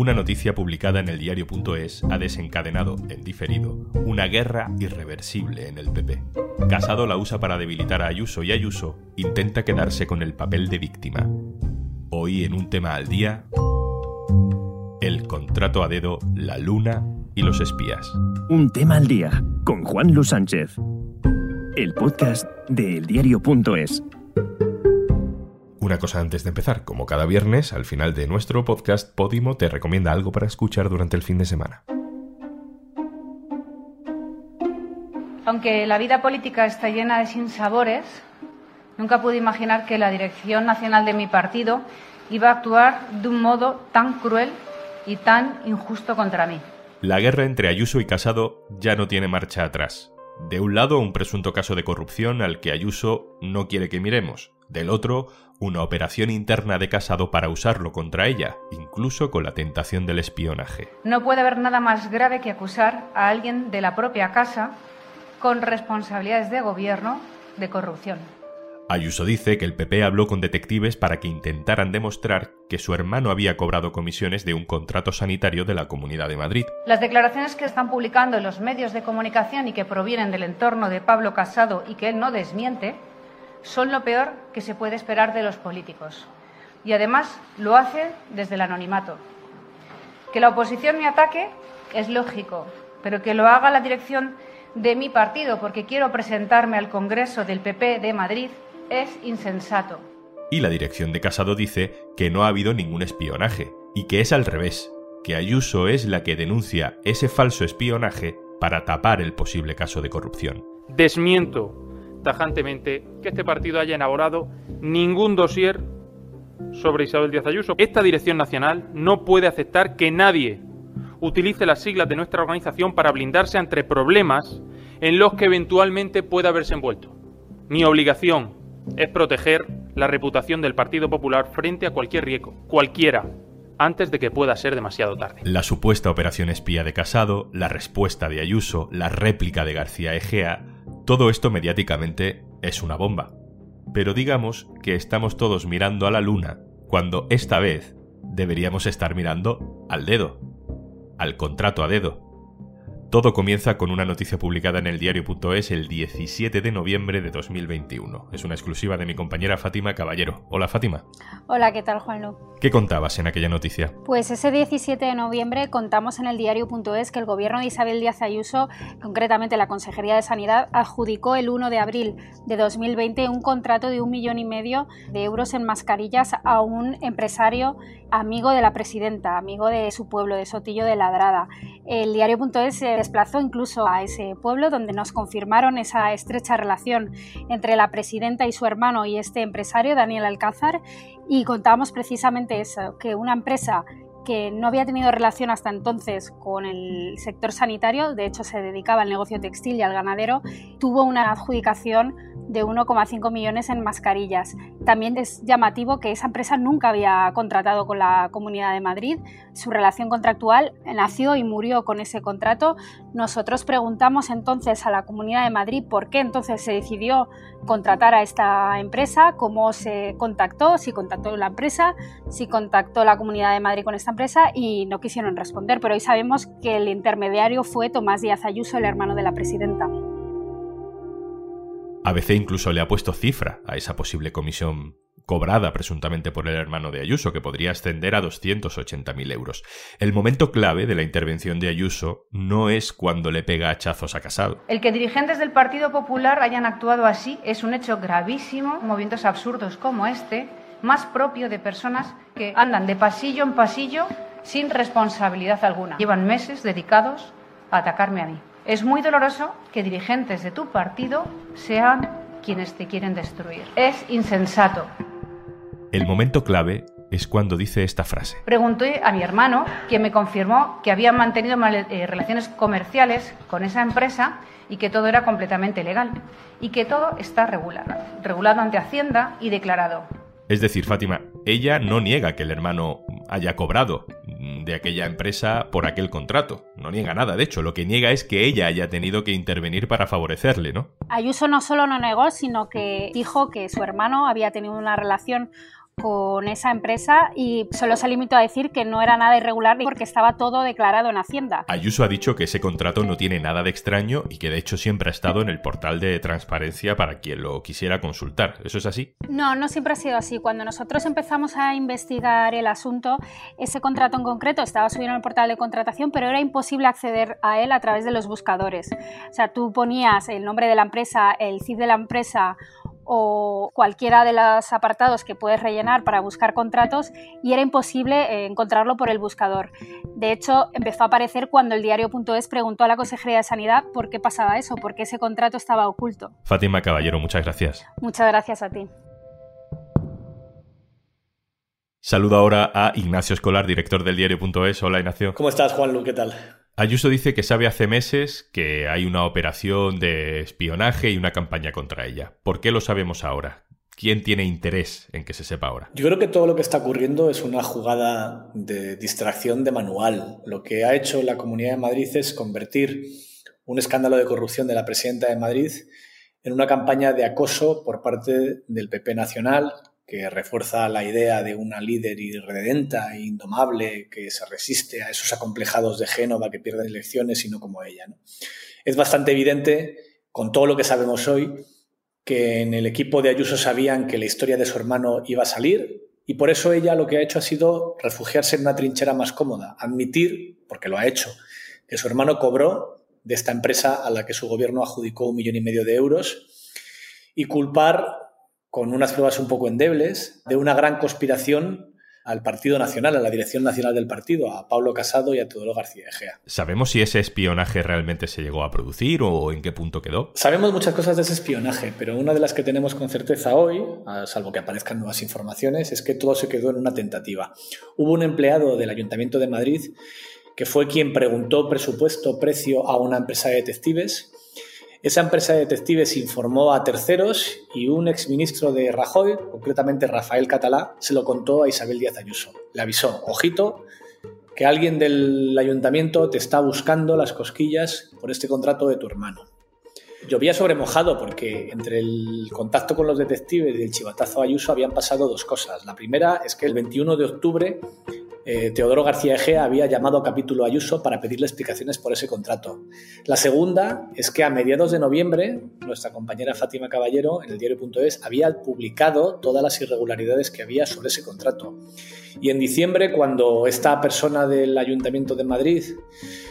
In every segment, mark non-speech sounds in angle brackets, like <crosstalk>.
una noticia publicada en el diario.es ha desencadenado, en diferido, una guerra irreversible en el PP. Casado la usa para debilitar a Ayuso y Ayuso intenta quedarse con el papel de víctima. Hoy en un tema al día, el contrato a dedo, la luna y los espías. Un tema al día con Juan Luis Sánchez. El podcast de eldiario.es. Una cosa antes de empezar, como cada viernes, al final de nuestro podcast, Podimo te recomienda algo para escuchar durante el fin de semana. Aunque la vida política está llena de sinsabores, nunca pude imaginar que la dirección nacional de mi partido iba a actuar de un modo tan cruel y tan injusto contra mí. La guerra entre Ayuso y Casado ya no tiene marcha atrás. De un lado, un presunto caso de corrupción al que Ayuso no quiere que miremos. Del otro, una operación interna de Casado para usarlo contra ella, incluso con la tentación del espionaje. No puede haber nada más grave que acusar a alguien de la propia casa con responsabilidades de gobierno de corrupción. Ayuso dice que el PP habló con detectives para que intentaran demostrar que su hermano había cobrado comisiones de un contrato sanitario de la Comunidad de Madrid. Las declaraciones que están publicando en los medios de comunicación y que provienen del entorno de Pablo Casado y que él no desmiente son lo peor que se puede esperar de los políticos. Y además lo hace desde el anonimato. Que la oposición me ataque es lógico, pero que lo haga la dirección de mi partido porque quiero presentarme al Congreso del PP de Madrid es insensato. Y la dirección de Casado dice que no ha habido ningún espionaje y que es al revés, que Ayuso es la que denuncia ese falso espionaje para tapar el posible caso de corrupción. Desmiento tajantemente que este partido haya elaborado ningún dossier sobre Isabel Díaz Ayuso. Esta dirección nacional no puede aceptar que nadie utilice las siglas de nuestra organización para blindarse ante problemas en los que eventualmente pueda haberse envuelto. Mi obligación es proteger la reputación del Partido Popular frente a cualquier riesgo, cualquiera, antes de que pueda ser demasiado tarde. La supuesta operación espía de Casado, la respuesta de Ayuso, la réplica de García Egea, todo esto mediáticamente es una bomba. Pero digamos que estamos todos mirando a la luna cuando esta vez deberíamos estar mirando al dedo, al contrato a dedo. Todo comienza con una noticia publicada en el diario.es el 17 de noviembre de 2021. Es una exclusiva de mi compañera Fátima Caballero. Hola Fátima. Hola, ¿qué tal Juanlu? ¿Qué contabas en aquella noticia? Pues ese 17 de noviembre contamos en el diario.es que el gobierno de Isabel Díaz Ayuso, concretamente la Consejería de Sanidad, adjudicó el 1 de abril de 2020 un contrato de un millón y medio de euros en mascarillas a un empresario amigo de la presidenta, amigo de su pueblo, de Sotillo de Ladrada. El diario.es desplazó incluso a ese pueblo donde nos confirmaron esa estrecha relación entre la presidenta y su hermano y este empresario, Daniel Alcázar, y contábamos precisamente eso, que una empresa que no había tenido relación hasta entonces con el sector sanitario, de hecho se dedicaba al negocio textil y al ganadero, tuvo una adjudicación de 1,5 millones en mascarillas. También es llamativo que esa empresa nunca había contratado con la Comunidad de Madrid. Su relación contractual nació y murió con ese contrato. Nosotros preguntamos entonces a la Comunidad de Madrid por qué entonces se decidió contratar a esta empresa, cómo se contactó, si contactó la empresa, si contactó la Comunidad de Madrid con esta empresa y no quisieron responder. Pero hoy sabemos que el intermediario fue Tomás Díaz Ayuso, el hermano de la presidenta. ABC incluso le ha puesto cifra a esa posible comisión cobrada presuntamente por el hermano de Ayuso, que podría ascender a 280.000 euros. El momento clave de la intervención de Ayuso no es cuando le pega hachazos a Casado. El que dirigentes del Partido Popular hayan actuado así es un hecho gravísimo, movimientos absurdos como este, más propio de personas que andan de pasillo en pasillo sin responsabilidad alguna. Llevan meses dedicados a atacarme a mí. Es muy doloroso que dirigentes de tu partido sean quienes te quieren destruir. Es insensato. El momento clave es cuando dice esta frase. Pregunté a mi hermano, quien me confirmó que habían mantenido eh, relaciones comerciales con esa empresa y que todo era completamente legal y que todo está regulado, regulado ante Hacienda y declarado. Es decir, Fátima, ella no niega que el hermano haya cobrado de aquella empresa por aquel contrato. No niega nada, de hecho, lo que niega es que ella haya tenido que intervenir para favorecerle, ¿no? Ayuso no solo no negó, sino que dijo que su hermano había tenido una relación con esa empresa y solo se limitó a decir que no era nada irregular porque estaba todo declarado en Hacienda. Ayuso ha dicho que ese contrato no tiene nada de extraño y que de hecho siempre ha estado en el portal de transparencia para quien lo quisiera consultar. ¿Eso es así? No, no siempre ha sido así. Cuando nosotros empezamos a investigar el asunto, ese contrato en concreto estaba subido en el portal de contratación, pero era imposible acceder a él a través de los buscadores. O sea, tú ponías el nombre de la empresa, el CIF de la empresa o cualquiera de los apartados que puedes rellenar para buscar contratos y era imposible eh, encontrarlo por el buscador. De hecho, empezó a aparecer cuando el diario.es preguntó a la Consejería de Sanidad por qué pasaba eso, por qué ese contrato estaba oculto. Fátima Caballero, muchas gracias. Muchas gracias a ti. Saludo ahora a Ignacio Escolar, director del diario.es. Hola, Ignacio. ¿Cómo estás, Juanlu? ¿Qué tal? Ayuso dice que sabe hace meses que hay una operación de espionaje y una campaña contra ella. ¿Por qué lo sabemos ahora? ¿Quién tiene interés en que se sepa ahora? Yo creo que todo lo que está ocurriendo es una jugada de distracción de manual. Lo que ha hecho la Comunidad de Madrid es convertir un escándalo de corrupción de la presidenta de Madrid en una campaña de acoso por parte del PP Nacional, que refuerza la idea de una líder irredenta e indomable que se resiste a esos acomplejados de Génova que pierden elecciones y no como ella. Es bastante evidente, con todo lo que sabemos hoy, que en el equipo de Ayuso sabían que la historia de su hermano iba a salir y por eso ella lo que ha hecho ha sido refugiarse en una trinchera más cómoda, admitir, porque lo ha hecho, que su hermano cobró de esta empresa a la que su gobierno adjudicó un millón y medio de euros y culpar con unas pruebas un poco endebles, de una gran conspiración al Partido Nacional, a la dirección nacional del partido, a Pablo Casado y a Teodoro García Egea. ¿Sabemos si ese espionaje realmente se llegó a producir o en qué punto quedó? Sabemos muchas cosas de ese espionaje, pero una de las que tenemos con certeza hoy, salvo que aparezcan nuevas informaciones, es que todo se quedó en una tentativa. Hubo un empleado del Ayuntamiento de Madrid que fue quien preguntó presupuesto, precio a una empresa de detectives esa empresa de detectives informó a terceros y un exministro de Rajoy, concretamente Rafael Catalá, se lo contó a Isabel Díaz Ayuso. Le avisó, ojito, que alguien del ayuntamiento te está buscando las cosquillas por este contrato de tu hermano. Llovía sobre mojado porque entre el contacto con los detectives y el chivatazo Ayuso habían pasado dos cosas. La primera es que el 21 de octubre eh, Teodoro García Egea había llamado a Capítulo Ayuso para pedirle explicaciones por ese contrato. La segunda es que a mediados de noviembre, nuestra compañera Fátima Caballero, en el diario.es, había publicado todas las irregularidades que había sobre ese contrato. Y en diciembre, cuando esta persona del Ayuntamiento de Madrid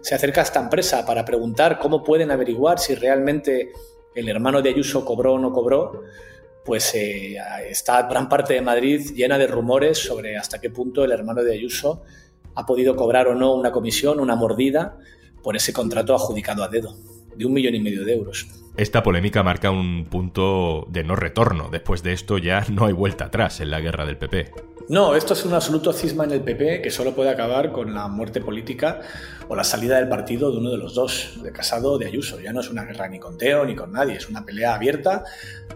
se acerca a esta empresa para preguntar cómo pueden averiguar si realmente el hermano de Ayuso cobró o no cobró, pues eh, está gran parte de Madrid llena de rumores sobre hasta qué punto el hermano de Ayuso ha podido cobrar o no una comisión, una mordida por ese contrato adjudicado a dedo de un millón y medio de euros. Esta polémica marca un punto de no retorno. Después de esto ya no hay vuelta atrás en la guerra del PP. No, esto es un absoluto cisma en el PP que solo puede acabar con la muerte política o la salida del partido de uno de los dos, de Casado o de Ayuso. Ya no es una guerra ni con Teo ni con nadie, es una pelea abierta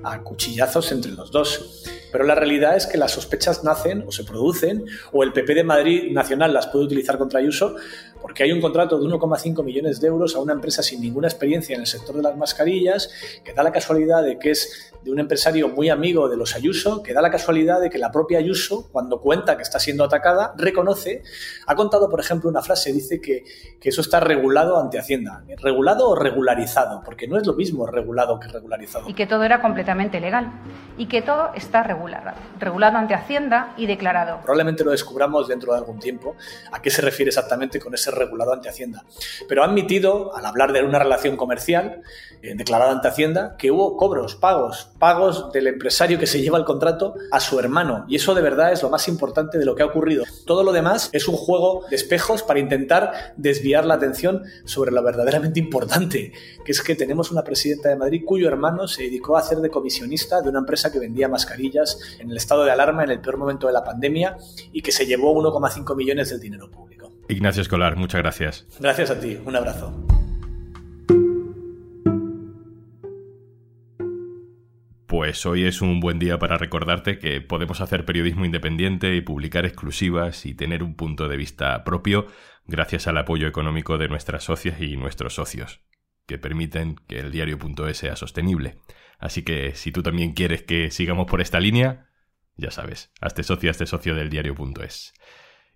a cuchillazos entre los dos. Pero la realidad es que las sospechas nacen o se producen, o el PP de Madrid Nacional las puede utilizar contra Ayuso, porque hay un contrato de 1,5 millones de euros a una empresa sin ninguna experiencia en el sector de las mascarillas, que da la casualidad de que es de un empresario muy amigo de los Ayuso, que da la casualidad de que la propia Ayuso, cuando cuenta que está siendo atacada, reconoce, ha contado, por ejemplo, una frase, dice que, que eso está regulado ante Hacienda. ¿Regulado o regularizado? Porque no es lo mismo regulado que regularizado. Y que todo era completamente legal. Y que todo está regulado. Regulado ante Hacienda y declarado. Probablemente lo descubramos dentro de algún tiempo a qué se refiere exactamente con ese regulado ante Hacienda. Pero ha admitido, al hablar de una relación comercial eh, declarada ante Hacienda, que hubo cobros, pagos, pagos del empresario que se lleva el contrato a su hermano. Y eso de verdad es lo más importante de lo que ha ocurrido. Todo lo demás es un juego de espejos para intentar desviar la atención sobre lo verdaderamente importante, que es que tenemos una presidenta de Madrid cuyo hermano se dedicó a hacer de comisionista de una empresa que vendía mascarillas en el estado de alarma en el peor momento de la pandemia y que se llevó 1,5 millones del dinero público. Ignacio Escolar, muchas gracias. Gracias a ti, un abrazo. Pues hoy es un buen día para recordarte que podemos hacer periodismo independiente y publicar exclusivas y tener un punto de vista propio gracias al apoyo económico de nuestras socias y nuestros socios, que permiten que el diario.es sea sostenible. Así que si tú también quieres que sigamos por esta línea, Ya sabes, hazte socio, hazte socio del diario.es.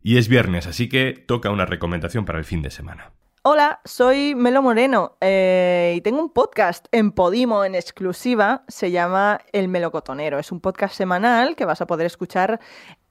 Y es viernes, así que toca una recomendación para el fin de semana. Hola, soy Melo Moreno eh, y tengo un podcast en Podimo en exclusiva, se llama El Melocotonero. Es un podcast semanal que vas a poder escuchar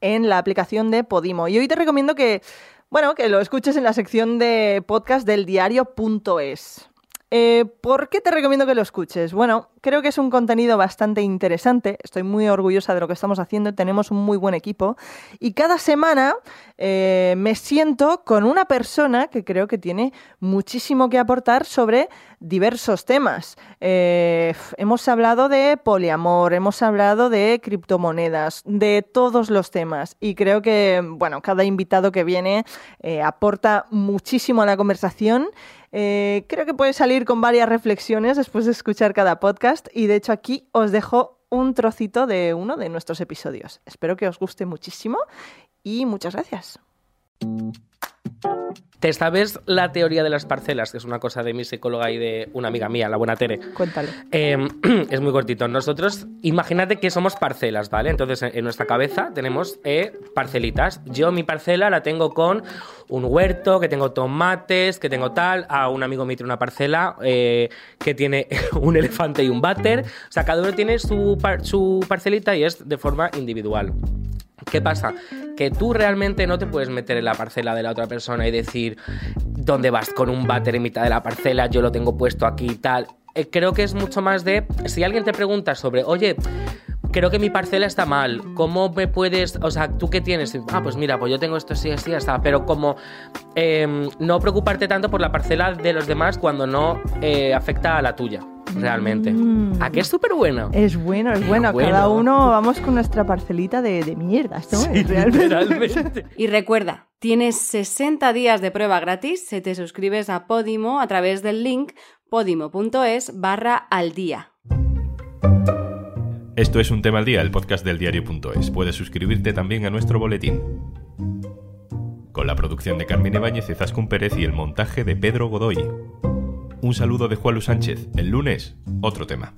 en la aplicación de Podimo. Y hoy te recomiendo que, bueno, que lo escuches en la sección de podcast del diario.es. Eh, ¿Por qué te recomiendo que lo escuches? Bueno, creo que es un contenido bastante interesante. Estoy muy orgullosa de lo que estamos haciendo. Tenemos un muy buen equipo. Y cada semana eh, me siento con una persona que creo que tiene muchísimo que aportar sobre diversos temas. Eh, hemos hablado de poliamor, hemos hablado de criptomonedas, de todos los temas. Y creo que, bueno, cada invitado que viene aporta muchísimo a la conversación. Eh, creo que puede salir con varias reflexiones después de escuchar cada podcast y de hecho aquí os dejo un trocito de uno de nuestros episodios. Espero que os guste muchísimo y muchas gracias. ¿Te sabes la teoría de las parcelas? Que es una cosa de mi psicóloga y de una amiga mía, la buena Tere. Cuéntalo. Em, <clears throat> es muy cortito. Nosotros, imagínate que somos parcelas, ¿vale? Entonces, en nuestra cabeza tenemos eh, parcelitas. Yo mi parcela la tengo con un huerto, que tengo tomates, que tengo tal. A un amigo me tiene una parcela eh, que tiene <laughs> un elefante y un váter. O sea, cada uno tiene su, su parcelita y es de forma individual. ¿Qué pasa? Que tú realmente no te puedes meter en la parcela de la otra persona y decir, ¿dónde vas con un váter en mitad de la parcela? Yo lo tengo puesto aquí y tal. Eh, creo que es mucho más de, si alguien te pregunta sobre, oye, creo que mi parcela está mal. ¿Cómo me puedes.? O sea, ¿tú qué tienes? Ah, pues mira, pues yo tengo esto así, así, está. Pero como em, no preocuparte tanto por la parcela de los demás cuando no eh, afecta a la tuya realmente. Mm. ¿A qué es súper bueno? Es bueno, es bueno. Cada uno vamos con nuestra parcelita de, de mierda, realmente. y recuerda, tienes 60 días de prueba gratis si te suscribes a Podimo a través del link podimo.es barra al día. Esto es Un Tema al Día, el podcast del diario.es. Puedes suscribirte también a nuestro boletín. Con la producción de Carmen Ibáñez, Zaskun Pérez y el montaje de Pedro Godoy. Un saludo de Juan Luis Sánchez. El lunes, otro tema.